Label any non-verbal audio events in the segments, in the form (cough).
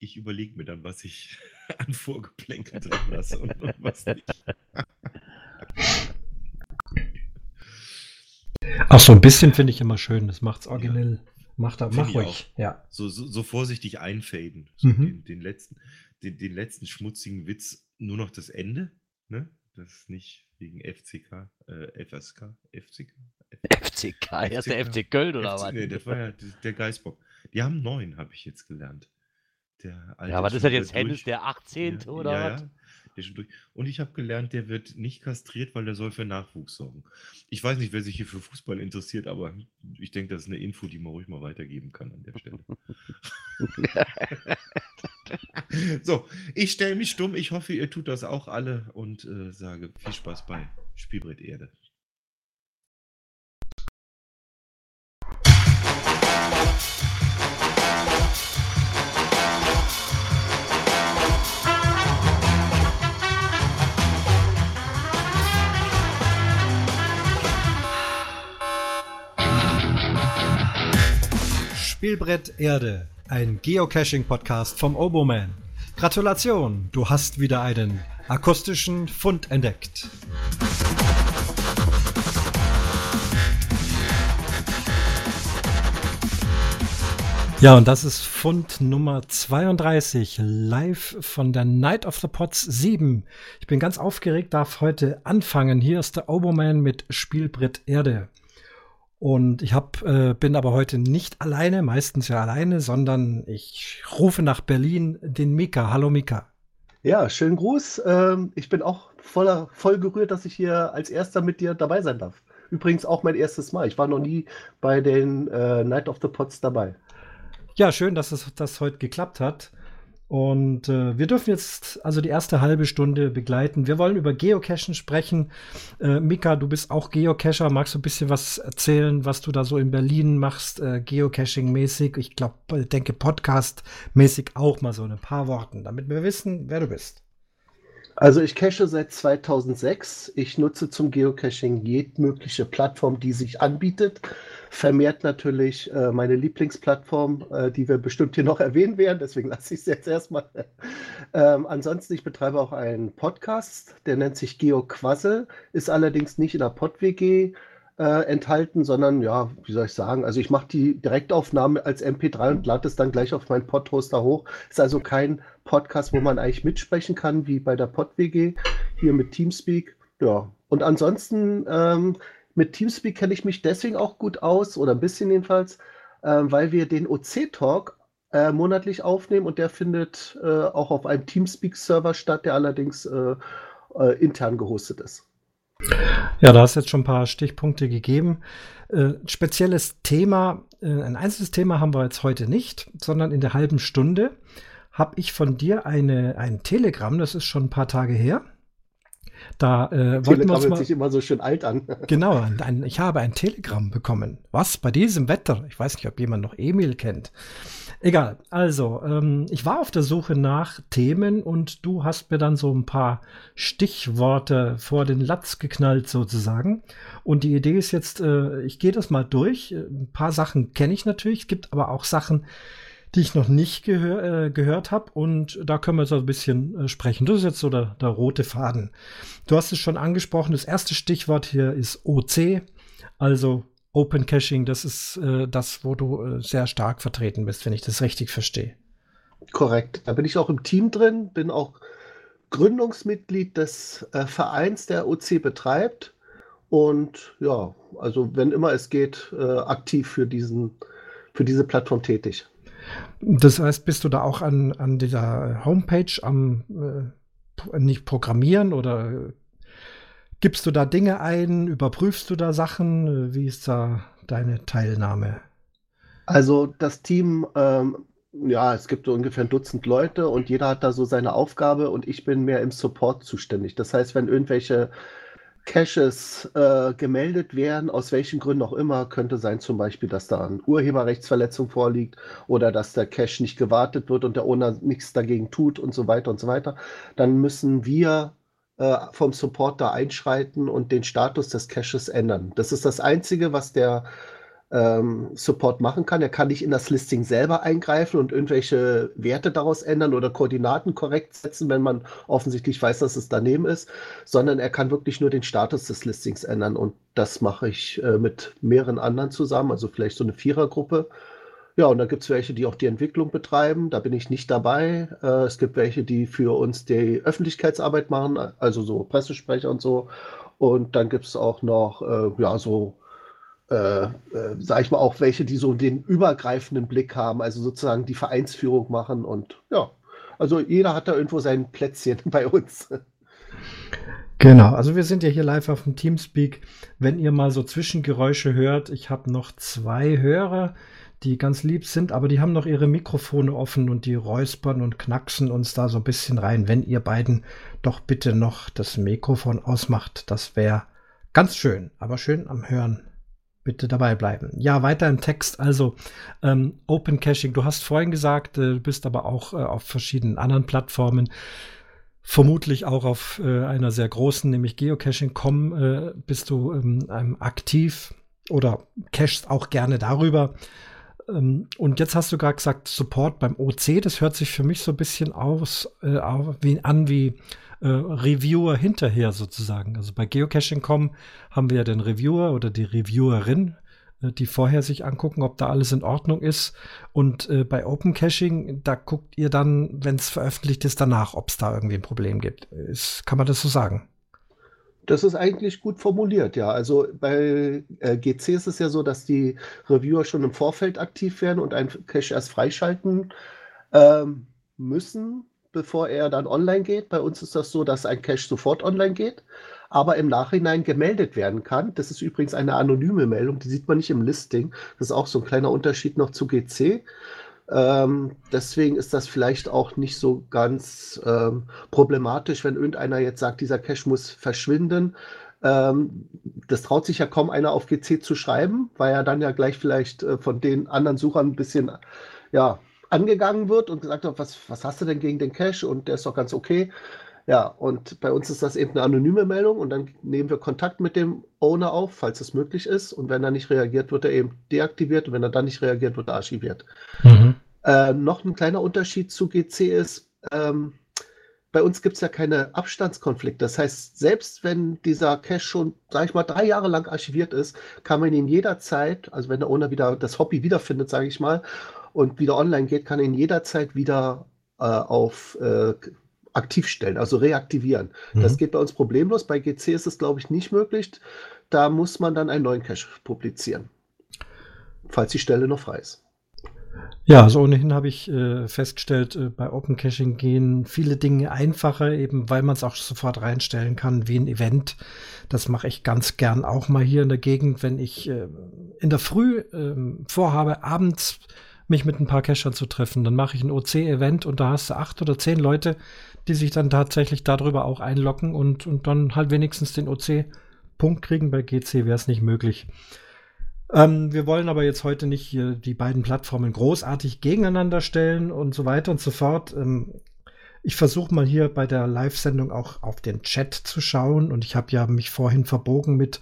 ich überlege mir dann, was ich (laughs) an Vorgeplänkel drin lasse und, und was nicht. Ach, so ein bisschen finde ich immer schön. Das macht's originell. Ja. Mach, da, mach ruhig. Ja. So, so, so, vorsichtig einfaden. So mhm. den, den, letzten, den, den letzten schmutzigen Witz, nur noch das Ende. Ne? Das ist nicht wegen FCK, äh, FSK, FCK. FCK, ja, ist der FC Köln oder was? Nee, das war ja der Geistbock. Die haben neun, habe ich jetzt gelernt. Der ja, was ist das jetzt Hennis, der 18. Ja, oder ja, was? Ja. Der schon durch. Und ich habe gelernt, der wird nicht kastriert, weil der soll für Nachwuchs sorgen. Ich weiß nicht, wer sich hier für Fußball interessiert, aber ich denke, das ist eine Info, die man ruhig mal weitergeben kann an der Stelle. (laughs) (laughs) so, ich stelle mich stumm. Ich hoffe, ihr tut das auch alle und äh, sage viel Spaß bei Spielbrett Erde. Spielbrett Erde, ein Geocaching-Podcast vom Oboman. Gratulation, du hast wieder einen akustischen Fund entdeckt. Ja, und das ist Fund Nummer 32, live von der Night of the Pots 7. Ich bin ganz aufgeregt, darf heute anfangen. Hier ist der Oboman mit Spielbrett Erde. Und ich hab, äh, bin aber heute nicht alleine, meistens ja alleine, sondern ich rufe nach Berlin den Mika. Hallo Mika. Ja, schönen Gruß. Ähm, ich bin auch voller, voll gerührt, dass ich hier als erster mit dir dabei sein darf. Übrigens auch mein erstes Mal. Ich war noch nie bei den äh, Night of the Pots dabei. Ja, schön, dass es das heute geklappt hat. Und äh, wir dürfen jetzt also die erste halbe Stunde begleiten. Wir wollen über Geocachen sprechen. Äh, Mika, du bist auch Geocacher. Magst du ein bisschen was erzählen, was du da so in Berlin machst, äh, Geocaching-mäßig? Ich glaube, denke Podcast-mäßig auch mal so ein paar Worten, damit wir wissen, wer du bist. Also ich cache seit 2006. Ich nutze zum Geocaching jede mögliche Plattform, die sich anbietet vermehrt natürlich äh, meine Lieblingsplattform, äh, die wir bestimmt hier noch erwähnen werden, deswegen lasse ich es jetzt erstmal. ähm, ansonsten, ich betreibe auch einen Podcast, der nennt sich GeoQuazzle, ist allerdings nicht in der PodWG äh, enthalten, sondern ja, wie soll ich sagen, also ich mache die Direktaufnahme als MP3 und lade es dann gleich auf meinen Podhoster hoch. Ist also kein Podcast, wo man eigentlich mitsprechen kann, wie bei der PodWG, hier mit Teamspeak. Ja, und ansonsten ähm, mit Teamspeak kenne ich mich deswegen auch gut aus, oder ein bisschen jedenfalls, äh, weil wir den OC-Talk äh, monatlich aufnehmen und der findet äh, auch auf einem Teamspeak-Server statt, der allerdings äh, äh, intern gehostet ist. Ja, da hast jetzt schon ein paar Stichpunkte gegeben. Äh, spezielles Thema, ein einzelnes Thema haben wir jetzt heute nicht, sondern in der halben Stunde habe ich von dir eine, ein Telegramm, das ist schon ein paar Tage her, da äh, wollten wir uns mal, sich immer so schön alt an. (laughs) genau, ein, ich habe ein Telegramm bekommen. Was bei diesem Wetter? Ich weiß nicht, ob jemand noch Emil kennt. Egal. Also, ähm, ich war auf der Suche nach Themen und du hast mir dann so ein paar Stichworte vor den Latz geknallt sozusagen. Und die Idee ist jetzt, äh, ich gehe das mal durch. Ein paar Sachen kenne ich natürlich. Es gibt aber auch Sachen, die ich noch nicht gehör, äh, gehört habe. Und da können wir so ein bisschen äh, sprechen. Das ist jetzt so der, der rote Faden. Du hast es schon angesprochen. Das erste Stichwort hier ist OC, also Open Caching. Das ist äh, das, wo du äh, sehr stark vertreten bist, wenn ich das richtig verstehe. Korrekt. Da bin ich auch im Team drin, bin auch Gründungsmitglied des äh, Vereins, der OC betreibt. Und ja, also wenn immer es geht, äh, aktiv für, diesen, für diese Plattform tätig. Das heißt, bist du da auch an, an dieser Homepage am äh, nicht programmieren oder gibst du da Dinge ein, überprüfst du da Sachen? Wie ist da deine Teilnahme? Also das Team, ähm, ja, es gibt so ungefähr ein Dutzend Leute und jeder hat da so seine Aufgabe und ich bin mehr im Support zuständig. Das heißt, wenn irgendwelche Caches äh, gemeldet werden, aus welchen Gründen auch immer, könnte sein zum Beispiel, dass da eine Urheberrechtsverletzung vorliegt oder dass der Cache nicht gewartet wird und der Owner nichts dagegen tut und so weiter und so weiter, dann müssen wir äh, vom Support da einschreiten und den Status des Caches ändern. Das ist das Einzige, was der ähm, Support machen kann. Er kann nicht in das Listing selber eingreifen und irgendwelche Werte daraus ändern oder Koordinaten korrekt setzen, wenn man offensichtlich weiß, dass es daneben ist, sondern er kann wirklich nur den Status des Listings ändern. Und das mache ich äh, mit mehreren anderen zusammen, also vielleicht so eine Vierergruppe. Ja, und dann gibt es welche, die auch die Entwicklung betreiben. Da bin ich nicht dabei. Äh, es gibt welche, die für uns die Öffentlichkeitsarbeit machen, also so Pressesprecher und so. Und dann gibt es auch noch, äh, ja, so äh, äh, sag ich mal, auch welche, die so den übergreifenden Blick haben, also sozusagen die Vereinsführung machen und ja, also jeder hat da irgendwo sein Plätzchen (laughs) bei uns. Genau, also wir sind ja hier live auf dem Teamspeak. Wenn ihr mal so Zwischengeräusche hört, ich habe noch zwei Hörer, die ganz lieb sind, aber die haben noch ihre Mikrofone offen und die räuspern und knacksen uns da so ein bisschen rein. Wenn ihr beiden doch bitte noch das Mikrofon ausmacht, das wäre ganz schön, aber schön am Hören bitte dabei bleiben. Ja, weiter im Text. Also ähm, Open Caching. Du hast vorhin gesagt, äh, du bist aber auch äh, auf verschiedenen anderen Plattformen. Vermutlich auch auf äh, einer sehr großen, nämlich Geocaching.com, äh, bist du ähm, aktiv oder cachst auch gerne darüber. Ähm, und jetzt hast du gerade gesagt, Support beim OC, das hört sich für mich so ein bisschen aus, äh, an wie äh, Reviewer hinterher sozusagen. Also bei Geocaching.com haben wir ja den Reviewer oder die Reviewerin, äh, die vorher sich angucken, ob da alles in Ordnung ist. Und äh, bei Open Caching, da guckt ihr dann, wenn es veröffentlicht ist, danach, ob es da irgendwie ein Problem gibt. Ist, kann man das so sagen? Das ist eigentlich gut formuliert, ja. Also bei äh, GC ist es ja so, dass die Reviewer schon im Vorfeld aktiv werden und einen Cache erst freischalten ähm, müssen bevor er dann online geht. Bei uns ist das so, dass ein Cache sofort online geht, aber im Nachhinein gemeldet werden kann. Das ist übrigens eine anonyme Meldung, die sieht man nicht im Listing. Das ist auch so ein kleiner Unterschied noch zu GC. Ähm, deswegen ist das vielleicht auch nicht so ganz ähm, problematisch, wenn irgendeiner jetzt sagt, dieser Cache muss verschwinden. Ähm, das traut sich ja kaum einer auf GC zu schreiben, weil er dann ja gleich vielleicht äh, von den anderen Suchern ein bisschen ja, angegangen wird und gesagt wird, was, was hast du denn gegen den Cache? Und der ist doch ganz okay. Ja, und bei uns ist das eben eine anonyme Meldung und dann nehmen wir Kontakt mit dem Owner auf, falls es möglich ist. Und wenn er nicht reagiert, wird er eben deaktiviert und wenn er dann nicht reagiert, wird er archiviert. Mhm. Äh, noch ein kleiner Unterschied zu GC ist, ähm, bei uns gibt es ja keine Abstandskonflikte. Das heißt, selbst wenn dieser Cache schon, sage ich mal, drei Jahre lang archiviert ist, kann man ihn jederzeit, also wenn der Owner wieder das Hobby wiederfindet, sage ich mal, und wieder online geht, kann ihn jederzeit wieder äh, auf äh, aktiv stellen, also reaktivieren. Mhm. Das geht bei uns problemlos. Bei GC ist es, glaube ich, nicht möglich. Da muss man dann einen neuen Cache publizieren, falls die Stelle noch frei ist. Ja, also ohnehin habe ich äh, festgestellt, äh, bei Open Caching gehen viele Dinge einfacher, eben weil man es auch sofort reinstellen kann, wie ein Event. Das mache ich ganz gern auch mal hier in der Gegend, wenn ich äh, in der Früh ähm, vorhabe, abends mich mit ein paar Cachern zu treffen. Dann mache ich ein OC-Event und da hast du acht oder zehn Leute, die sich dann tatsächlich darüber auch einloggen und, und dann halt wenigstens den OC-Punkt kriegen. Bei GC wäre es nicht möglich. Ähm, wir wollen aber jetzt heute nicht hier die beiden Plattformen großartig gegeneinander stellen und so weiter und so fort. Ähm, ich versuche mal hier bei der Live-Sendung auch auf den Chat zu schauen und ich habe ja mich vorhin verbogen mit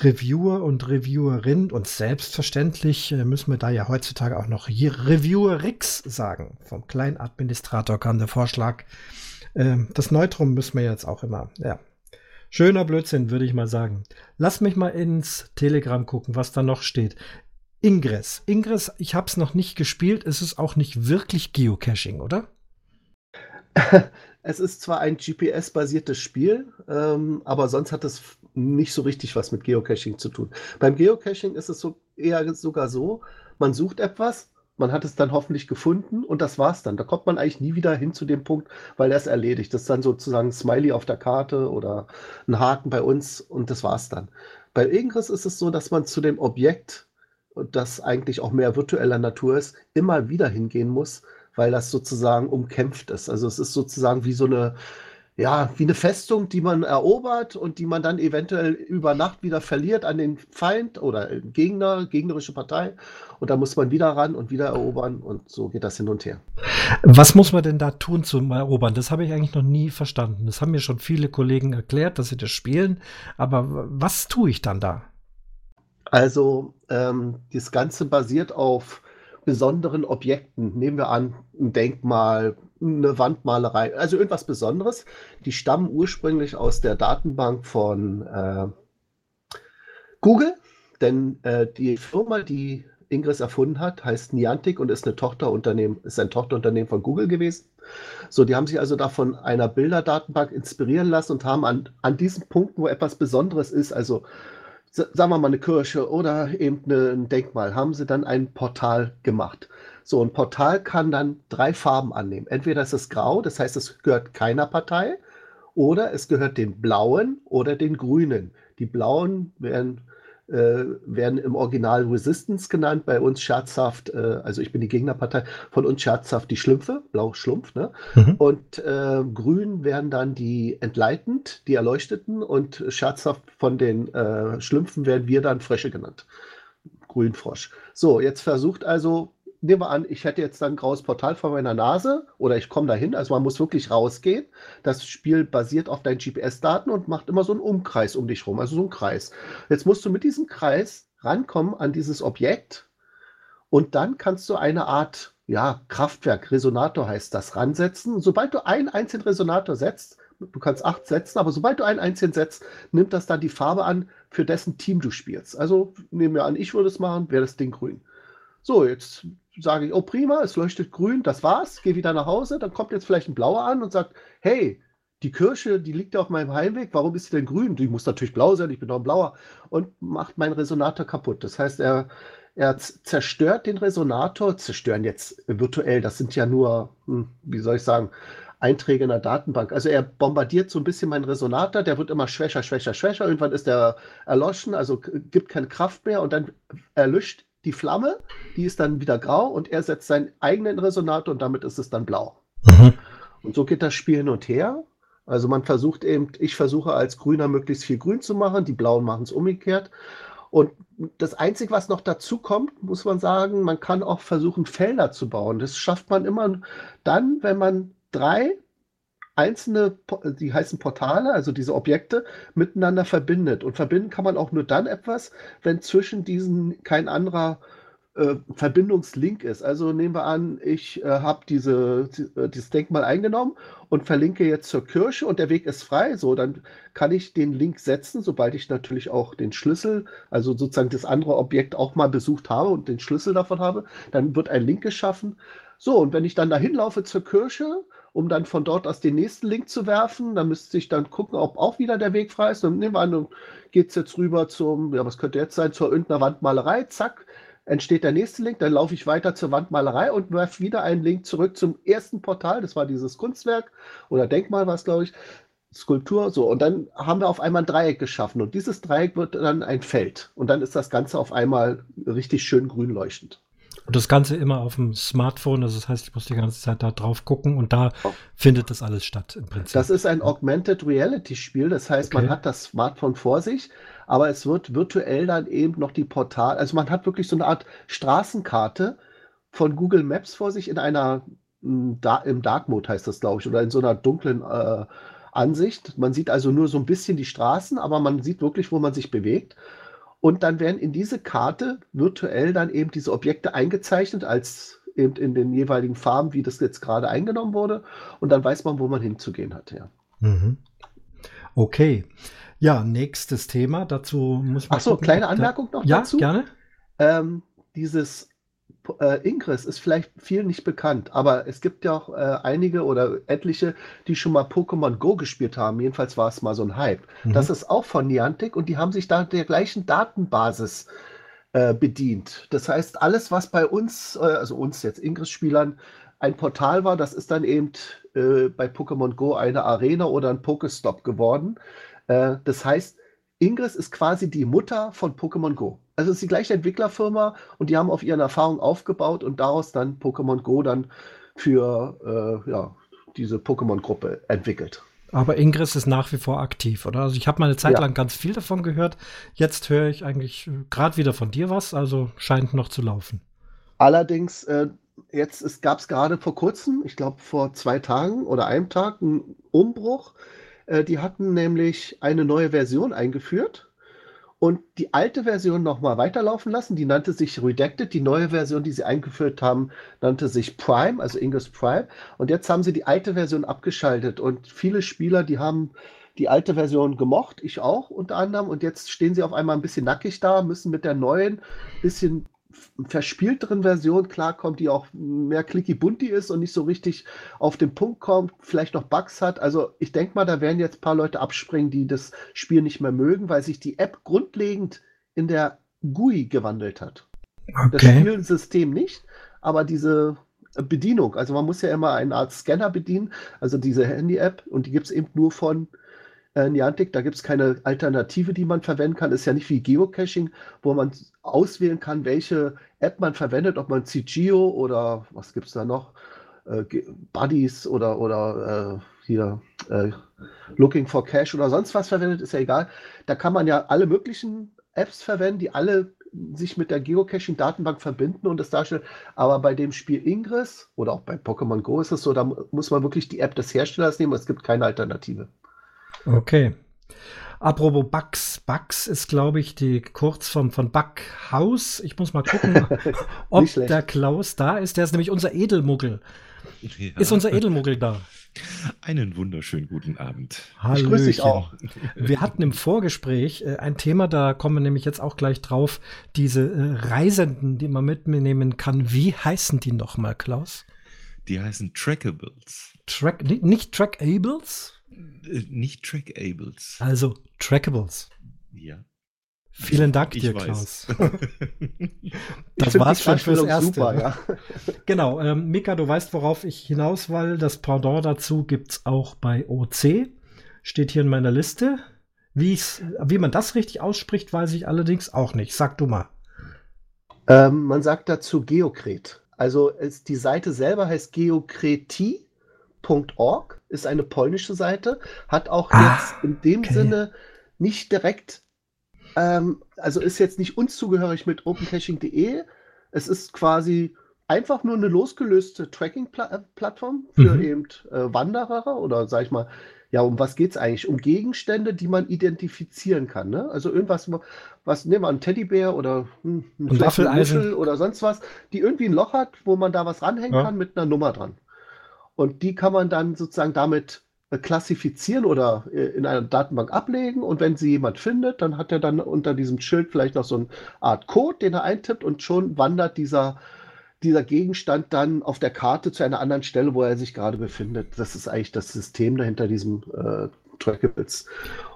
Reviewer und Reviewerin und selbstverständlich äh, müssen wir da ja heutzutage auch noch Reviewerix sagen. Vom kleinen Administrator kam der Vorschlag. Äh, das Neutrum müssen wir jetzt auch immer, ja. Schöner Blödsinn, würde ich mal sagen. Lass mich mal ins Telegram gucken, was da noch steht. Ingress. Ingress, ich habe es noch nicht gespielt. Es ist auch nicht wirklich Geocaching, oder? (laughs) Es ist zwar ein GPS-basiertes Spiel, ähm, aber sonst hat es nicht so richtig was mit Geocaching zu tun. Beim Geocaching ist es so, eher sogar so, man sucht etwas, man hat es dann hoffentlich gefunden und das war's dann. Da kommt man eigentlich nie wieder hin zu dem Punkt, weil er es erledigt. Das ist dann sozusagen ein Smiley auf der Karte oder ein Haken bei uns und das war's dann. Bei Ingress ist es so, dass man zu dem Objekt, das eigentlich auch mehr virtueller Natur ist, immer wieder hingehen muss, weil das sozusagen umkämpft ist. Also es ist sozusagen wie so eine, ja, wie eine Festung, die man erobert und die man dann eventuell über Nacht wieder verliert an den Feind oder Gegner, gegnerische Partei. Und da muss man wieder ran und wieder erobern und so geht das hin und her. Was muss man denn da tun zum Erobern? Das habe ich eigentlich noch nie verstanden. Das haben mir schon viele Kollegen erklärt, dass sie das spielen. Aber was tue ich dann da? Also ähm, das Ganze basiert auf besonderen Objekten. Nehmen wir an, ein Denkmal, eine Wandmalerei, also irgendwas Besonderes. Die stammen ursprünglich aus der Datenbank von äh, Google, denn äh, die Firma, die Ingress erfunden hat, heißt Niantic und ist eine Tochterunternehmen, ist ein Tochterunternehmen von Google gewesen. So, die haben sich also da von einer Bilderdatenbank inspirieren lassen und haben an, an diesen Punkten, wo etwas Besonderes ist, also sagen wir mal eine Kirche oder eben eine, ein Denkmal, haben sie dann ein Portal gemacht. So, ein Portal kann dann drei Farben annehmen. Entweder ist es grau, das heißt, es gehört keiner Partei, oder es gehört den blauen oder den grünen. Die blauen werden äh, werden im Original Resistance genannt, bei uns scherzhaft, äh, also ich bin die Gegnerpartei, von uns scherzhaft die Schlümpfe, blau Schlumpf, ne? Mhm. Und äh, grün werden dann die Entleitend, die Erleuchteten und scherzhaft von den äh, Schlümpfen werden wir dann Frösche genannt. Grünfrosch. So, jetzt versucht also nehmen wir an, ich hätte jetzt dann ein graues Portal vor meiner Nase oder ich komme dahin. Also man muss wirklich rausgehen. Das Spiel basiert auf deinen GPS-Daten und macht immer so einen Umkreis um dich rum, also so einen Kreis. Jetzt musst du mit diesem Kreis rankommen an dieses Objekt und dann kannst du eine Art ja, Kraftwerk, Resonator heißt das, ransetzen. sobald du einen einzigen Resonator setzt, du kannst acht setzen, aber sobald du einen einzigen setzt, nimmt das dann die Farbe an, für dessen Team du spielst. Also nehmen wir an, ich würde es machen, wäre das Ding grün. So, jetzt sage ich, oh prima, es leuchtet grün, das war's, gehe wieder nach Hause, dann kommt jetzt vielleicht ein blauer an und sagt, hey, die Kirsche, die liegt ja auf meinem Heimweg, warum ist sie denn grün? Die muss natürlich blau sein, ich bin doch ein blauer und macht meinen Resonator kaputt. Das heißt, er, er zerstört den Resonator, zerstören jetzt virtuell, das sind ja nur, hm, wie soll ich sagen, Einträge in der Datenbank. Also er bombardiert so ein bisschen meinen Resonator, der wird immer schwächer, schwächer, schwächer. Irgendwann ist er erloschen, also gibt keine Kraft mehr und dann erlischt die Flamme, die ist dann wieder grau und er setzt seinen eigenen Resonator und damit ist es dann blau. Mhm. Und so geht das Spiel hin und her. Also man versucht eben, ich versuche als Grüner möglichst viel Grün zu machen, die Blauen machen es umgekehrt. Und das Einzige, was noch dazu kommt, muss man sagen, man kann auch versuchen, Felder zu bauen. Das schafft man immer dann, wenn man drei einzelne, die heißen Portale, also diese Objekte, miteinander verbindet. Und verbinden kann man auch nur dann etwas, wenn zwischen diesen kein anderer äh, Verbindungslink ist. Also nehmen wir an, ich äh, habe diese, äh, dieses Denkmal eingenommen und verlinke jetzt zur Kirche und der Weg ist frei. So, dann kann ich den Link setzen, sobald ich natürlich auch den Schlüssel, also sozusagen das andere Objekt auch mal besucht habe und den Schlüssel davon habe. Dann wird ein Link geschaffen. So, und wenn ich dann dahin laufe zur Kirche, um dann von dort aus den nächsten Link zu werfen. Dann müsste ich dann gucken, ob auch wieder der Weg frei ist. Und nehmen wir an, geht es jetzt rüber zum, ja, was könnte jetzt sein, zur irgendeiner Wandmalerei. Zack, entsteht der nächste Link. Dann laufe ich weiter zur Wandmalerei und werfe wieder einen Link zurück zum ersten Portal. Das war dieses Kunstwerk oder Denkmal, war es, glaube ich. Skulptur, so. Und dann haben wir auf einmal ein Dreieck geschaffen. Und dieses Dreieck wird dann ein Feld. Und dann ist das Ganze auf einmal richtig schön grün leuchtend. Und das Ganze immer auf dem Smartphone, also das heißt, ich muss die ganze Zeit da drauf gucken und da oh. findet das alles statt im Prinzip. Das ist ein Augmented Reality Spiel, das heißt, okay. man hat das Smartphone vor sich, aber es wird virtuell dann eben noch die Portal, also man hat wirklich so eine Art Straßenkarte von Google Maps vor sich in einer, im Dark Mode heißt das, glaube ich, oder in so einer dunklen äh, Ansicht. Man sieht also nur so ein bisschen die Straßen, aber man sieht wirklich, wo man sich bewegt. Und dann werden in diese Karte virtuell dann eben diese Objekte eingezeichnet als eben in den jeweiligen Farben, wie das jetzt gerade eingenommen wurde. Und dann weiß man, wo man hinzugehen hat. Ja. Mhm. Okay. Ja, nächstes Thema. Dazu muss man. Ach so, kleine Anmerkung noch ja, dazu. Ja, gerne. Ähm, dieses äh, Ingress ist vielleicht viel nicht bekannt, aber es gibt ja auch äh, einige oder etliche, die schon mal Pokémon Go gespielt haben. Jedenfalls war es mal so ein Hype. Mhm. Das ist auch von Niantic und die haben sich da der gleichen Datenbasis äh, bedient. Das heißt, alles, was bei uns, äh, also uns jetzt Ingress-Spielern, ein Portal war, das ist dann eben äh, bei Pokémon Go eine Arena oder ein Pokestop geworden. Das heißt, Ingress ist quasi die Mutter von Pokémon Go. Also es ist die gleiche Entwicklerfirma und die haben auf ihren Erfahrungen aufgebaut und daraus dann Pokémon Go dann für äh, ja, diese Pokémon-Gruppe entwickelt. Aber Ingress ist nach wie vor aktiv, oder? Also ich habe mal eine Zeit ja. lang ganz viel davon gehört. Jetzt höre ich eigentlich gerade wieder von dir was, also scheint noch zu laufen. Allerdings, äh, jetzt gab es gerade vor kurzem, ich glaube vor zwei Tagen oder einem Tag, einen Umbruch. Äh, die hatten nämlich eine neue Version eingeführt und die alte Version nochmal weiterlaufen lassen. Die nannte sich Redacted. Die neue Version, die sie eingeführt haben, nannte sich Prime, also Ingress Prime. Und jetzt haben sie die alte Version abgeschaltet. Und viele Spieler, die haben die alte Version gemocht, ich auch unter anderem. Und jetzt stehen sie auf einmal ein bisschen nackig da, müssen mit der neuen bisschen verspielteren Version klarkommt, die auch mehr clicky bunti ist und nicht so richtig auf den Punkt kommt, vielleicht noch Bugs hat. Also ich denke mal, da werden jetzt ein paar Leute abspringen, die das Spiel nicht mehr mögen, weil sich die App grundlegend in der GUI gewandelt hat. Okay. Das Spielsystem nicht, aber diese Bedienung, also man muss ja immer eine Art Scanner bedienen, also diese Handy-App und die gibt es eben nur von äh, Niantic. Da gibt es keine Alternative, die man verwenden kann. Ist ja nicht wie Geocaching, wo man auswählen kann, welche App man verwendet, ob man CGO oder was gibt es da noch? Äh, Buddies oder, oder äh, hier äh, Looking for Cash oder sonst was verwendet, ist ja egal. Da kann man ja alle möglichen Apps verwenden, die alle sich mit der Geocaching-Datenbank verbinden und das darstellen. Aber bei dem Spiel Ingress oder auch bei Pokémon Go ist es so, da muss man wirklich die App des Herstellers nehmen. Es gibt keine Alternative. Okay. Apropos Bugs. Bugs ist, glaube ich, die Kurzform von Bughaus. Ich muss mal gucken, (laughs) ob der Klaus da ist. Der ist nämlich unser Edelmuggel. Ja. Ist unser Edelmuggel da? Einen wunderschönen guten Abend. Hallo. Ich grüße dich auch. Wir hatten im Vorgespräch äh, ein Thema, da kommen wir nämlich jetzt auch gleich drauf. Diese äh, Reisenden, die man mitnehmen kann. Wie heißen die nochmal, Klaus? Die heißen Trackables. Track, nicht Trackables? Äh, nicht Trackables. Also Trackables. Ja. Vielen Dank ich dir, weiß. Klaus. (laughs) das war's schon fürs Erste. Super, ja. (laughs) genau, ähm, Mika, du weißt, worauf ich hinaus will. Das Pendant dazu gibt's auch bei OC. Steht hier in meiner Liste. Wie's, wie man das richtig ausspricht, weiß ich allerdings auch nicht. Sag du mal. Ähm, man sagt dazu Geokret. Also es, die Seite selber heißt geokreti.org ist eine polnische Seite, hat auch ah, jetzt in dem okay. Sinne nicht direkt, ähm, also ist jetzt nicht uns zugehörig mit opencaching.de. Es ist quasi einfach nur eine losgelöste Tracking-Plattform für mhm. eben äh, Wanderer oder sag ich mal, ja, um was geht es eigentlich? Um Gegenstände, die man identifizieren kann. Ne? Also irgendwas, was, nehmen wir einen Teddybär oder hm, ein Waffeleisen oder sonst was, die irgendwie ein Loch hat, wo man da was ranhängen ja. kann mit einer Nummer dran. Und die kann man dann sozusagen damit äh, klassifizieren oder äh, in einer Datenbank ablegen. Und wenn sie jemand findet, dann hat er dann unter diesem Schild vielleicht noch so eine Art Code, den er eintippt und schon wandert dieser, dieser Gegenstand dann auf der Karte zu einer anderen Stelle, wo er sich gerade befindet. Das ist eigentlich das System dahinter diesem äh, Trackables.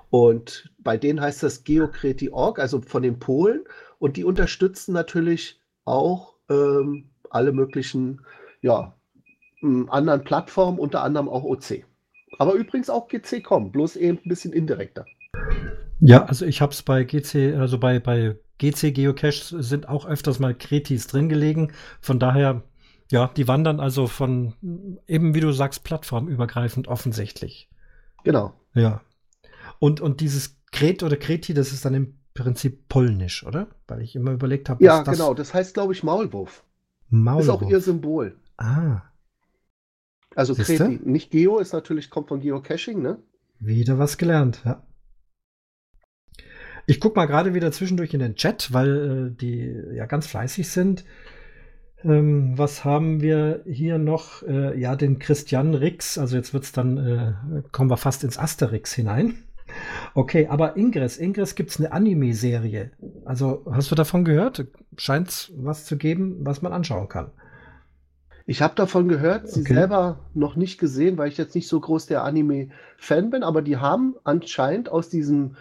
Und bei denen heißt das Geokreti.org, also von den Polen. Und die unterstützen natürlich auch ähm, alle möglichen ja, anderen Plattformen, unter anderem auch OC. Aber übrigens auch GC.com, bloß eben ein bisschen indirekter. Ja, also ich habe es bei GC, also bei, bei GC Geocache sind auch öfters mal Kretis drin gelegen. Von daher, ja, die wandern also von, eben wie du sagst, plattformübergreifend offensichtlich. Genau. Ja. Und, und dieses Kret oder Kreti, das ist dann im Prinzip polnisch, oder? Weil ich immer überlegt habe, Ja, das genau, das heißt, glaube ich, Maulwurf. Maulwurf. Ist auch ihr Symbol. Ah. Also Kreti, nicht Geo ist natürlich, kommt von Geocaching, ne? Wieder was gelernt, ja. Ich gucke mal gerade wieder zwischendurch in den Chat, weil äh, die ja ganz fleißig sind. Ähm, was haben wir hier noch? Äh, ja, den Christian Rix. Also jetzt wird's dann, äh, kommen wir fast ins Asterix hinein. Okay, aber Ingress, Ingress gibt es eine Anime-Serie. Also hast du davon gehört? Scheint es was zu geben, was man anschauen kann. Ich habe davon gehört, sie okay. selber noch nicht gesehen, weil ich jetzt nicht so groß der Anime-Fan bin, aber die haben anscheinend aus diesem,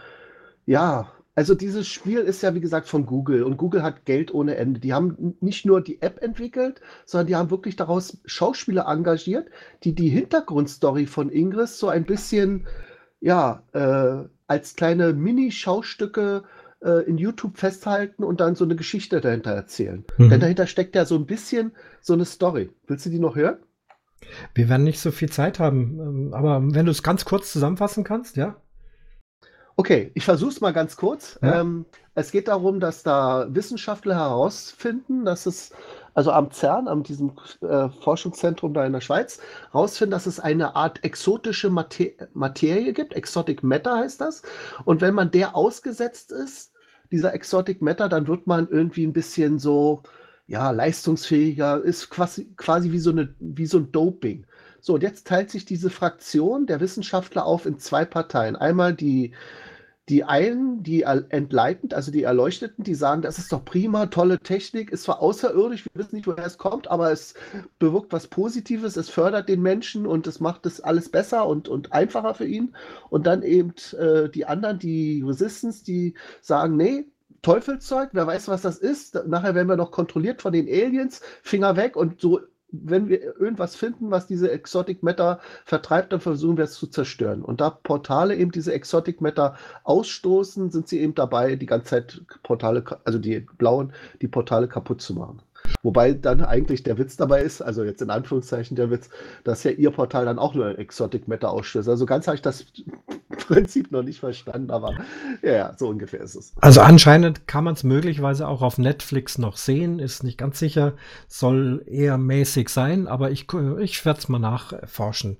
ja, also dieses Spiel ist ja wie gesagt von Google und Google hat Geld ohne Ende. Die haben nicht nur die App entwickelt, sondern die haben wirklich daraus Schauspieler engagiert, die die Hintergrundstory von Ingress so ein bisschen, ja, äh, als kleine Mini-Schaustücke äh, in YouTube festhalten und dann so eine Geschichte dahinter erzählen. Mhm. Denn dahinter steckt ja so ein bisschen so eine Story. Willst du die noch hören? Wir werden nicht so viel Zeit haben, ähm, aber wenn du es ganz kurz zusammenfassen kannst, ja? Okay, ich versuche es mal ganz kurz. Ja. Ähm, es geht darum, dass da Wissenschaftler herausfinden, dass es, also am CERN, an diesem äh, Forschungszentrum da in der Schweiz, herausfinden, dass es eine Art exotische Mater Materie gibt. Exotic Matter heißt das. Und wenn man der ausgesetzt ist, dieser Exotic Matter, dann wird man irgendwie ein bisschen so, ja, leistungsfähiger, ist quasi, quasi wie, so eine, wie so ein Doping. So, und jetzt teilt sich diese Fraktion der Wissenschaftler auf in zwei Parteien. Einmal die die einen, die entleitend, also die Erleuchteten, die sagen, das ist doch prima, tolle Technik, ist zwar außerirdisch, wir wissen nicht, woher es kommt, aber es bewirkt was Positives, es fördert den Menschen und es macht es alles besser und, und einfacher für ihn. Und dann eben äh, die anderen, die Resistance, die sagen, nee, Teufelszeug, wer weiß, was das ist. Nachher werden wir noch kontrolliert von den Aliens, Finger weg und so wenn wir irgendwas finden, was diese Exotic Matter vertreibt, dann versuchen wir es zu zerstören. Und da Portale eben diese Exotic Matter ausstoßen, sind sie eben dabei, die ganze Zeit Portale, also die blauen, die Portale kaputt zu machen. Wobei dann eigentlich der Witz dabei ist, also jetzt in Anführungszeichen der Witz, dass ja ihr Portal dann auch nur Exotic Matter ausstößt. Also ganz habe ich das (laughs) Prinzip noch nicht verstanden, aber ja, ja so ungefähr ist es. Also anscheinend kann man es möglicherweise auch auf Netflix noch sehen, ist nicht ganz sicher, soll eher mäßig sein, aber ich, ich werde es mal nachforschen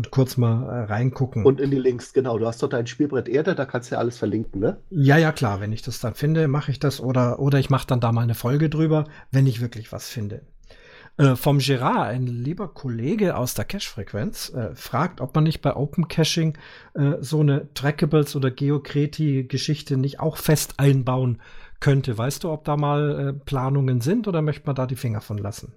und kurz mal äh, reingucken. Und in die Links, genau. Du hast dort dein Spielbrett Erde, da kannst du ja alles verlinken, ne? Ja, ja, klar. Wenn ich das dann finde, mache ich das. Oder, oder ich mache dann da mal eine Folge drüber, wenn ich wirklich was finde. Äh, vom Gerard, ein lieber Kollege aus der Cache-Frequenz, äh, fragt, ob man nicht bei Open Caching äh, so eine Trackables oder Geocreti-Geschichte nicht auch fest einbauen könnte. Weißt du, ob da mal äh, Planungen sind oder möchte man da die Finger von lassen?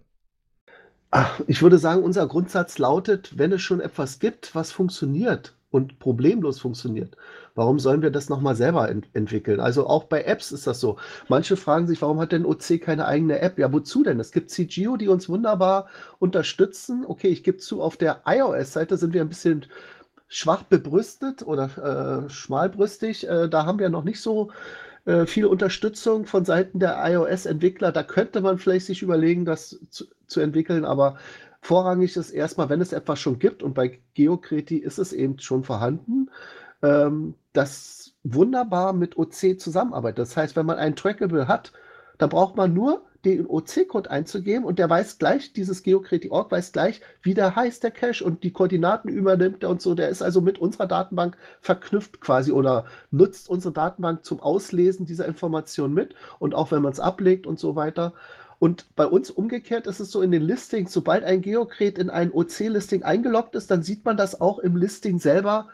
Ach, ich würde sagen, unser Grundsatz lautet, wenn es schon etwas gibt, was funktioniert und problemlos funktioniert, warum sollen wir das nochmal selber ent entwickeln? Also auch bei Apps ist das so. Manche fragen sich, warum hat denn OC keine eigene App? Ja, wozu denn? Es gibt CGO, die uns wunderbar unterstützen. Okay, ich gebe zu, auf der iOS-Seite sind wir ein bisschen schwach bebrüstet oder äh, schmalbrüstig. Äh, da haben wir noch nicht so äh, viel Unterstützung von Seiten der iOS-Entwickler. Da könnte man vielleicht sich überlegen, das zu, zu entwickeln, aber vorrangig ist erstmal, wenn es etwas schon gibt, und bei Geokreti ist es eben schon vorhanden, ähm, das wunderbar mit OC zusammenarbeitet. Das heißt, wenn man ein Trackable hat, dann braucht man nur den OC-Code einzugeben und der weiß gleich, dieses Geocreti.org weiß gleich, wie der heißt, der Cache und die Koordinaten übernimmt er und so. Der ist also mit unserer Datenbank verknüpft quasi oder nutzt unsere Datenbank zum Auslesen dieser Information mit und auch wenn man es ablegt und so weiter. Und bei uns umgekehrt ist es so in den Listings, sobald ein Geocret in ein OC-Listing eingeloggt ist, dann sieht man das auch im Listing selber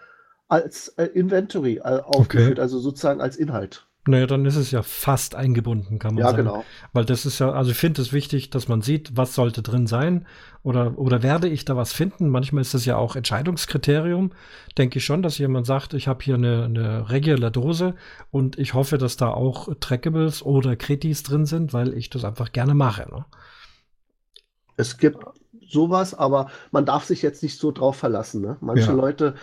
als äh, Inventory äh, aufgeführt, okay. also sozusagen als Inhalt. Naja, dann ist es ja fast eingebunden, kann man ja, sagen. Ja, genau. Weil das ist ja, also ich finde es wichtig, dass man sieht, was sollte drin sein oder, oder werde ich da was finden. Manchmal ist das ja auch Entscheidungskriterium. Denke ich schon, dass jemand sagt, ich habe hier eine, eine regular Dose und ich hoffe, dass da auch Trackables oder Kritis drin sind, weil ich das einfach gerne mache. Ne? Es gibt sowas, aber man darf sich jetzt nicht so drauf verlassen. Ne? Manche ja. Leute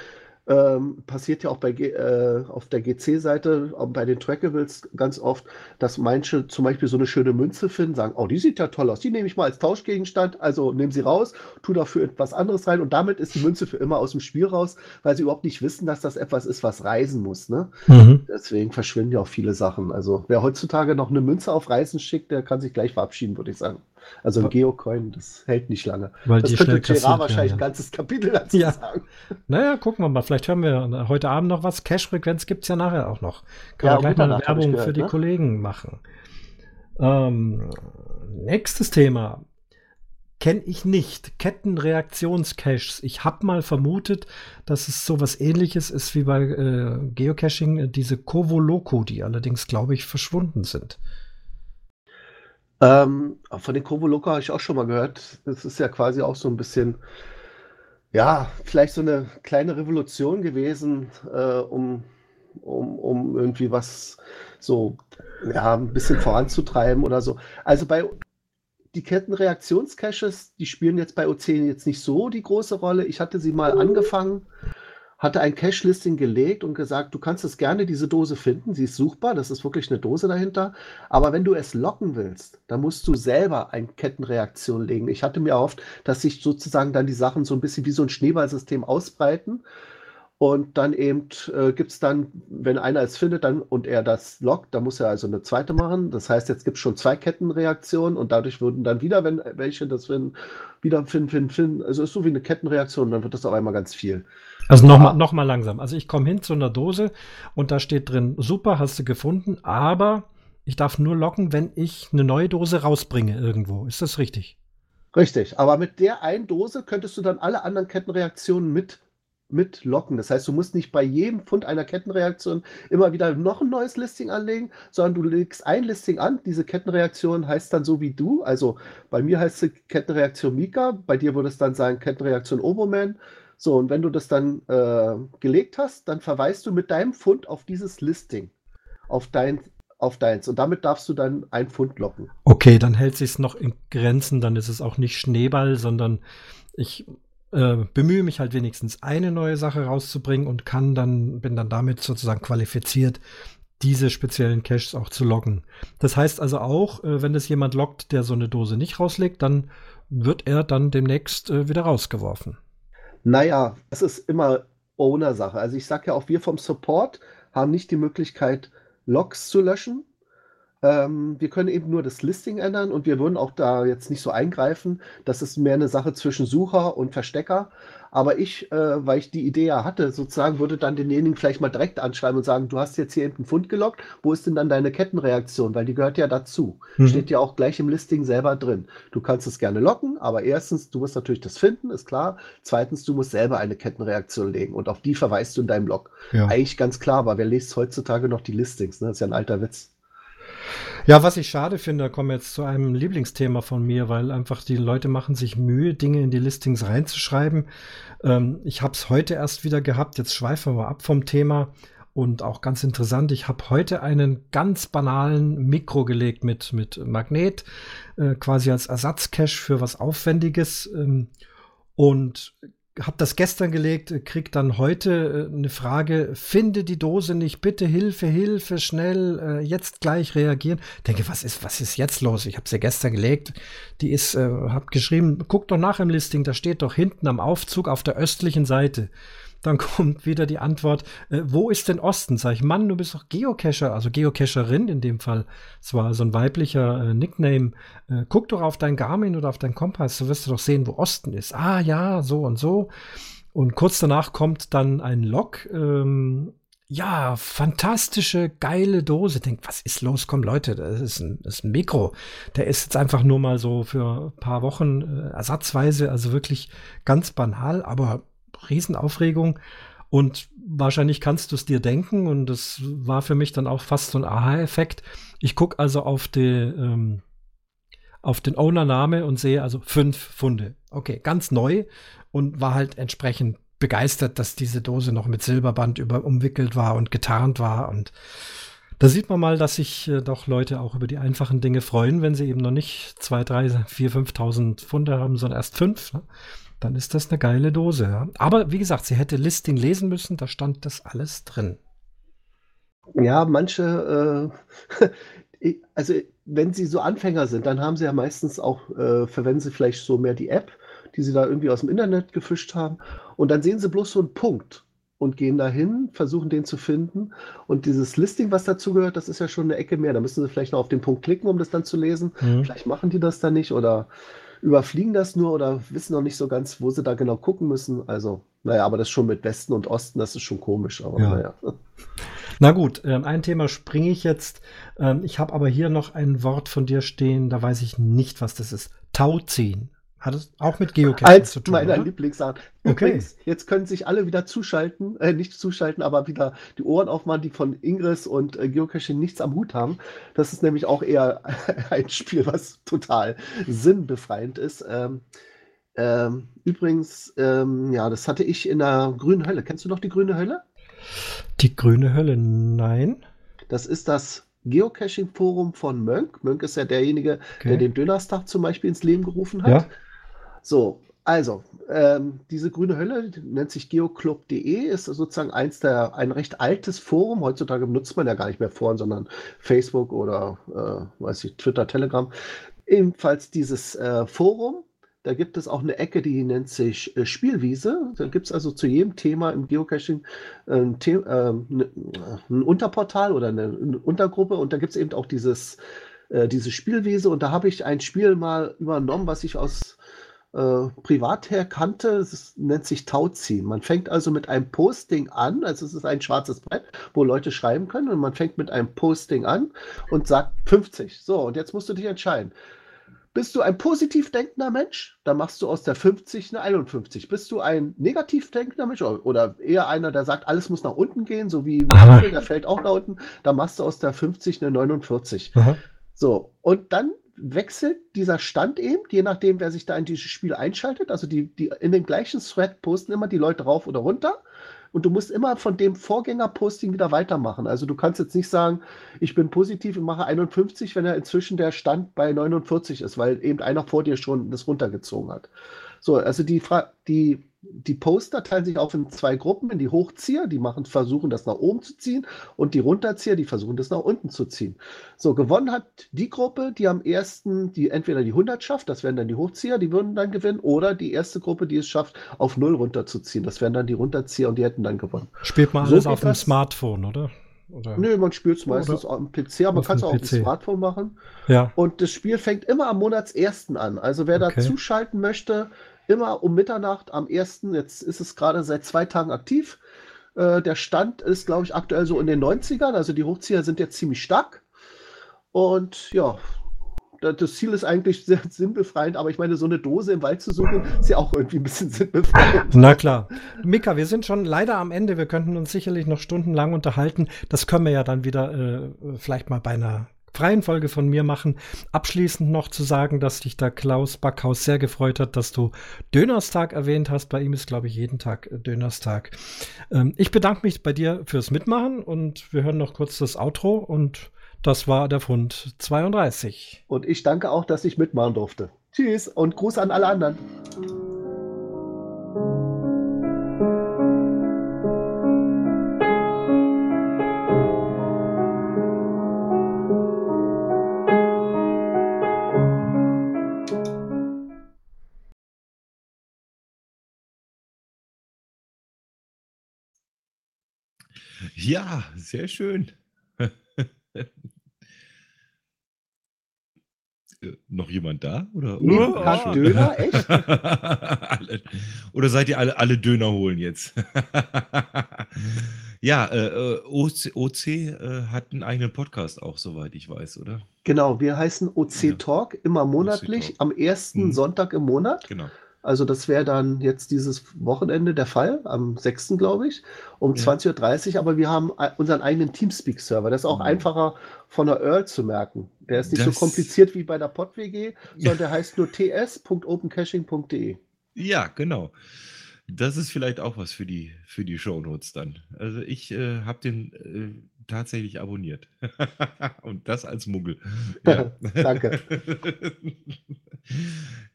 ähm, passiert ja auch bei, äh, auf der GC-Seite, bei den Trackables ganz oft, dass manche zum Beispiel so eine schöne Münze finden, sagen, oh, die sieht ja toll aus, die nehme ich mal als Tauschgegenstand, also nehmen sie raus, tu dafür etwas anderes rein und damit ist die Münze für immer aus dem Spiel raus, weil sie überhaupt nicht wissen, dass das etwas ist, was reisen muss. Ne? Mhm. Deswegen verschwinden ja auch viele Sachen. Also wer heutzutage noch eine Münze auf Reisen schickt, der kann sich gleich verabschieden, würde ich sagen. Also ein Geocoin, das hält nicht lange. Weil das könnte Gerard wahrscheinlich ja, ja. ein ganzes Kapitel dazu ja. sagen. Naja, gucken wir mal. Vielleicht hören wir heute Abend noch was. Cash-Frequenz gibt es ja nachher auch noch. Kann ja, man gleich mal Werbung gehört, für die ne? Kollegen machen. Ähm, nächstes Thema. Kenne ich nicht. Kettenreaktionscaches. Ich habe mal vermutet, dass es sowas ähnliches ist wie bei äh, Geocaching, diese Covoloco, die allerdings, glaube ich, verschwunden sind. Ähm, von den Kovoloka habe ich auch schon mal gehört. Das ist ja quasi auch so ein bisschen, ja, vielleicht so eine kleine Revolution gewesen, äh, um, um, um irgendwie was so, ja, ein bisschen voranzutreiben oder so. Also bei die Kettenreaktionscaches, die spielen jetzt bei OC jetzt nicht so die große Rolle. Ich hatte sie mal angefangen hatte ein Cache-Listing gelegt und gesagt, du kannst es gerne diese Dose finden, sie ist suchbar, das ist wirklich eine Dose dahinter. Aber wenn du es locken willst, dann musst du selber eine Kettenreaktion legen. Ich hatte mir erhofft, dass sich sozusagen dann die Sachen so ein bisschen wie so ein Schneeballsystem ausbreiten. Und dann eben äh, gibt es dann, wenn einer es findet dann, und er das lockt, dann muss er also eine zweite machen. Das heißt, jetzt gibt es schon zwei Kettenreaktionen und dadurch würden dann wieder, wenn welche das finden, wieder finden, finden, finden. Also ist so wie eine Kettenreaktion, dann wird das auf einmal ganz viel. Also nochmal noch mal langsam. Also ich komme hin zu einer Dose und da steht drin, super, hast du gefunden, aber ich darf nur locken, wenn ich eine neue Dose rausbringe irgendwo. Ist das richtig? Richtig, aber mit der einen Dose könntest du dann alle anderen Kettenreaktionen mit mitlocken. Das heißt, du musst nicht bei jedem Fund einer Kettenreaktion immer wieder noch ein neues Listing anlegen, sondern du legst ein Listing an. Diese Kettenreaktion heißt dann so wie du. Also bei mir heißt sie Kettenreaktion Mika, bei dir würde es dann sein Kettenreaktion Oberman. So, und wenn du das dann äh, gelegt hast, dann verweist du mit deinem Fund auf dieses Listing, auf dein auf deins. Und damit darfst du dann ein Pfund locken. Okay, dann hält sich noch in Grenzen, dann ist es auch nicht Schneeball, sondern ich äh, bemühe mich halt wenigstens eine neue Sache rauszubringen und kann dann, bin dann damit sozusagen qualifiziert, diese speziellen Caches auch zu loggen. Das heißt also auch, äh, wenn es jemand lockt, der so eine Dose nicht rauslegt, dann wird er dann demnächst äh, wieder rausgeworfen. Naja, das ist immer Owner-Sache. Also ich sage ja auch, wir vom Support haben nicht die Möglichkeit, Logs zu löschen. Ähm, wir können eben nur das Listing ändern und wir würden auch da jetzt nicht so eingreifen. Das ist mehr eine Sache zwischen Sucher und Verstecker. Aber ich, äh, weil ich die Idee ja hatte, sozusagen, würde dann denjenigen vielleicht mal direkt anschreiben und sagen, du hast jetzt hier einen Fund gelockt, wo ist denn dann deine Kettenreaktion? Weil die gehört ja dazu. Mhm. Steht ja auch gleich im Listing selber drin. Du kannst es gerne locken, aber erstens, du musst natürlich das finden, ist klar. Zweitens, du musst selber eine Kettenreaktion legen und auf die verweist du in deinem Log. Ja. Eigentlich ganz klar, aber wer liest heutzutage noch die Listings? Ne? Das ist ja ein alter Witz. Ja, was ich schade finde, kommen wir jetzt zu einem Lieblingsthema von mir, weil einfach die Leute machen sich Mühe, Dinge in die Listings reinzuschreiben. Ähm, ich habe es heute erst wieder gehabt, jetzt schweifen wir ab vom Thema. Und auch ganz interessant, ich habe heute einen ganz banalen Mikro gelegt mit, mit Magnet, äh, quasi als Ersatzcache für was Aufwendiges. Ähm, und habe das gestern gelegt, krieg dann heute äh, eine Frage, finde die Dose nicht, bitte Hilfe, Hilfe, schnell, äh, jetzt gleich reagieren. Denke, was ist, was ist jetzt los? Ich habe sie gestern gelegt, die ist, äh, hab geschrieben, guck doch nach im Listing, da steht doch hinten am Aufzug auf der östlichen Seite. Dann kommt wieder die Antwort, äh, wo ist denn Osten? Sag ich, Mann, du bist doch Geocacher, also Geocacherin in dem Fall. Es war so ein weiblicher äh, Nickname. Äh, guck doch auf dein Garmin oder auf dein Kompass, so wirst du doch sehen, wo Osten ist. Ah ja, so und so. Und kurz danach kommt dann ein Log. Ähm, ja, fantastische, geile Dose. Denkt, was ist los? Komm, Leute, das ist ein, das ist ein Mikro. Der ist jetzt einfach nur mal so für ein paar Wochen äh, ersatzweise, also wirklich ganz banal, aber Riesenaufregung. Und wahrscheinlich kannst du es dir denken. Und das war für mich dann auch fast so ein Aha-Effekt. Ich gucke also auf, die, ähm, auf den Owner-Name und sehe also fünf Funde. Okay, ganz neu und war halt entsprechend begeistert, dass diese Dose noch mit Silberband über, umwickelt war und getarnt war. Und da sieht man mal, dass sich äh, doch Leute auch über die einfachen Dinge freuen, wenn sie eben noch nicht zwei, drei, vier, 5.000 Funde haben, sondern erst fünf. Ne? Dann ist das eine geile Dose. Ja? Aber wie gesagt, sie hätte Listing lesen müssen, da stand das alles drin. Ja, manche, äh, (laughs) also wenn sie so Anfänger sind, dann haben sie ja meistens auch, äh, verwenden sie vielleicht so mehr die App, die sie da irgendwie aus dem Internet gefischt haben. Und dann sehen sie bloß so einen Punkt und gehen dahin, versuchen den zu finden. Und dieses Listing, was dazu gehört, das ist ja schon eine Ecke mehr. Da müssen sie vielleicht noch auf den Punkt klicken, um das dann zu lesen. Mhm. Vielleicht machen die das dann nicht oder überfliegen das nur oder wissen noch nicht so ganz, wo sie da genau gucken müssen. Also, naja, aber das schon mit Westen und Osten, das ist schon komisch, aber ja. naja. (laughs) Na gut, ähm, ein Thema springe ich jetzt. Ähm, ich habe aber hier noch ein Wort von dir stehen, da weiß ich nicht, was das ist. Tauziehen. Hat es auch mit Geocaching Als zu tun? meiner oder? Lieblingsart. Übrigens, okay. jetzt können sich alle wieder zuschalten, äh, nicht zuschalten, aber wieder die Ohren aufmachen, die von Ingress und äh, Geocaching nichts am Hut haben. Das ist nämlich auch eher (laughs) ein Spiel, was total sinnbefreiend ist. Ähm, ähm, übrigens, ähm, ja, das hatte ich in der grünen Hölle. Kennst du noch die grüne Hölle? Die grüne Hölle, nein. Das ist das Geocaching-Forum von Mönk. Mönk ist ja derjenige, okay. der den Dönerstag zum Beispiel ins Leben gerufen hat. Ja. So, also, ähm, diese grüne Hölle nennt sich geoclub.de, ist sozusagen eins der, ein recht altes Forum. Heutzutage benutzt man ja gar nicht mehr Foren, sondern Facebook oder, äh, weiß ich, Twitter, Telegram. Ebenfalls dieses äh, Forum. Da gibt es auch eine Ecke, die nennt sich äh, Spielwiese. Da gibt es also zu jedem Thema im Geocaching äh, ein, The äh, ne, ein, Unterportal oder eine, eine Untergruppe. Und da gibt es eben auch dieses, äh, diese Spielwiese. Und da habe ich ein Spiel mal übernommen, was ich aus äh, privat her kannte. Es nennt sich Tauziehen. Man fängt also mit einem Posting an. Also es ist ein schwarzes Brett, wo Leute schreiben können. Und man fängt mit einem Posting an und sagt 50. So, und jetzt musst du dich entscheiden. Bist du ein positiv denkender Mensch, dann machst du aus der 50 eine 51. Bist du ein negativ denkender Mensch oder eher einer, der sagt, alles muss nach unten gehen, so wie (laughs) Apfel, der fällt auch nach unten, dann machst du aus der 50 eine 49. Aha. So, und dann wechselt dieser Stand eben, je nachdem, wer sich da in dieses Spiel einschaltet. Also die, die in den gleichen Thread posten immer die Leute rauf oder runter und du musst immer von dem Vorgängerposting wieder weitermachen. Also du kannst jetzt nicht sagen, ich bin positiv und mache 51, wenn er inzwischen der Stand bei 49 ist, weil eben einer vor dir schon das runtergezogen hat. So, also die, Fra die die Poster teilen sich auf in zwei Gruppen, in die Hochzieher, die machen, versuchen das nach oben zu ziehen, und die Runterzieher, die versuchen das nach unten zu ziehen. So, gewonnen hat die Gruppe, die am ersten, die entweder die 100 schafft, das wären dann die Hochzieher, die würden dann gewinnen, oder die erste Gruppe, die es schafft, auf null runterzuziehen, das wären dann die Runterzieher und die hätten dann gewonnen. Spielt man alles so auf dem Smartphone, oder? Oder? Nö, man spielt es meistens am PC, aber man kann es auch PC. auf dem Smartphone machen. Ja. Und das Spiel fängt immer am Monatsersten an. Also wer okay. da zuschalten möchte, immer um Mitternacht am 1. Jetzt ist es gerade seit zwei Tagen aktiv. Äh, der Stand ist, glaube ich, aktuell so in den 90ern. Also die Hochzieher sind jetzt ziemlich stark. Und ja, das Ziel ist eigentlich sehr (laughs) sinnbefreiend, aber ich meine, so eine Dose im Wald zu suchen, ist ja auch irgendwie ein bisschen (laughs) sinnbefreiend. Na klar. Mika, wir sind schon leider am Ende. Wir könnten uns sicherlich noch stundenlang unterhalten. Das können wir ja dann wieder äh, vielleicht mal bei einer freien Folge von mir machen. Abschließend noch zu sagen, dass dich da Klaus Backhaus sehr gefreut hat, dass du Dönerstag erwähnt hast. Bei ihm ist, glaube ich, jeden Tag äh, Dönerstag. Ähm, ich bedanke mich bei dir fürs Mitmachen und wir hören noch kurz das Outro und das war der Fund 32. Und ich danke auch, dass ich mitmachen durfte. Tschüss und Gruß an alle anderen. Ja, sehr schön. (laughs) Äh, noch jemand da? Oder, nee, oh, Döner, (laughs) echt? alle, oder seid ihr alle, alle Döner holen jetzt? (laughs) ja, äh, äh OC, OC äh, hat einen eigenen Podcast auch, soweit ich weiß, oder? Genau, wir heißen OC ja. Talk, immer monatlich, Talk. am ersten hm. Sonntag im Monat. Genau. Also das wäre dann jetzt dieses Wochenende der Fall, am 6. glaube ich, um ja. 20.30 Uhr. Aber wir haben unseren eigenen Teamspeak-Server. Das ist auch mhm. einfacher von der Earl zu merken. Der ist nicht das so kompliziert wie bei der PodWG, sondern der heißt nur ts.opencaching.de. Ja, genau. Das ist vielleicht auch was für die, für die Shownotes dann. Also ich äh, habe den äh, tatsächlich abonniert. (laughs) Und das als Muggel. Ja. (laughs) Danke. (laughs)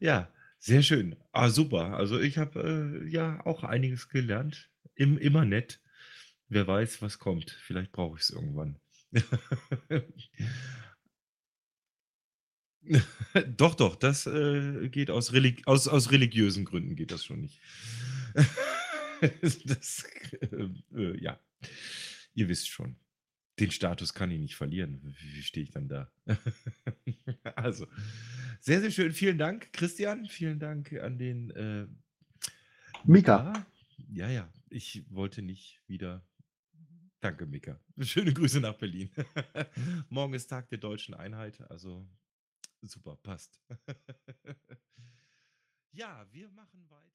ja. Sehr schön. Ah, super. Also ich habe äh, ja auch einiges gelernt. Im, immer nett. Wer weiß, was kommt. Vielleicht brauche ich es irgendwann. (laughs) doch, doch, das äh, geht aus, Relig aus, aus religiösen Gründen geht das schon nicht. (laughs) das, äh, äh, ja, ihr wisst schon. Den Status kann ich nicht verlieren. Wie, stehe ich dann da? (laughs) also, sehr, sehr schön. Vielen Dank, Christian. Vielen Dank an den äh, Mika. Ja, ja. Ich wollte nicht wieder. Danke, Mika. Schöne Grüße nach Berlin. (laughs) Morgen ist Tag der deutschen Einheit. Also super, passt. (laughs) ja, wir machen weiter.